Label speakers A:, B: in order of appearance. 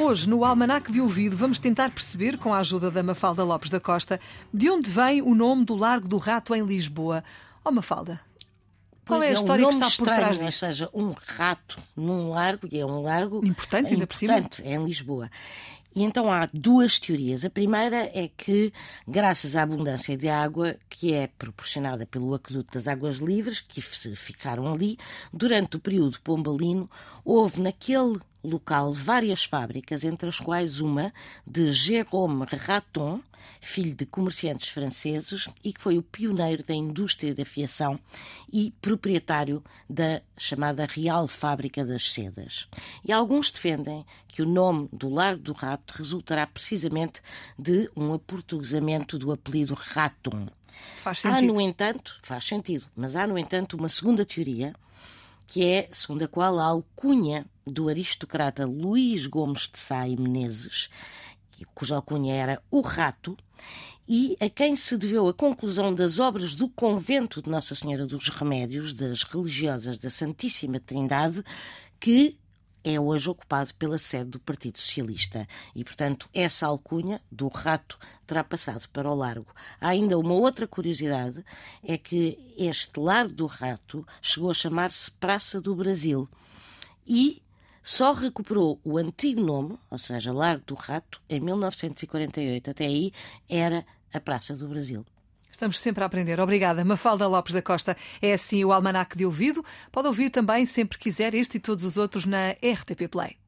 A: Hoje, no Almanac de Ouvido, vamos tentar perceber, com a ajuda da Mafalda Lopes da Costa, de onde vem o nome do Largo do Rato em Lisboa. Oh, Mafalda, qual
B: Pois
A: é a história
B: um
A: que está por
B: estranho,
A: trás
B: Ou
A: disto?
B: seja, um rato num largo, e é um largo
A: Importante, ainda por cima.
B: importante, é em Lisboa. E então há duas teorias. A primeira é que, graças à abundância de água que é proporcionada pelo aqueduto das águas livres, que se fixaram ali, durante o período pombalino, houve naquele local várias fábricas, entre as quais uma de Jérôme Raton, filho de comerciantes franceses e que foi o pioneiro da indústria da fiação e proprietário da chamada Real Fábrica das Sedas. E alguns defendem que o nome do Largo do Rato resultará precisamente de um aportuguesamento do apelido Raton.
A: Faz
B: Há,
A: sentido.
B: no entanto, faz sentido, mas há, no entanto, uma segunda teoria, que é segundo a qual a alcunha do aristocrata Luís Gomes de Sá e Menezes, cuja alcunha era o Rato, e a quem se deveu a conclusão das obras do convento de Nossa Senhora dos Remédios, das religiosas da Santíssima Trindade, que é hoje ocupado pela sede do Partido Socialista. E, portanto, essa alcunha do rato terá passado para o largo. Há ainda uma outra curiosidade, é que este Largo do Rato chegou a chamar-se Praça do Brasil. E só recuperou o antigo nome, ou seja, Largo do Rato, em 1948. Até aí era a Praça do Brasil.
A: Estamos sempre a aprender. Obrigada. Mafalda Lopes da Costa é assim o Almanac de Ouvido. Pode ouvir também, sempre quiser, este e todos os outros na RTP Play.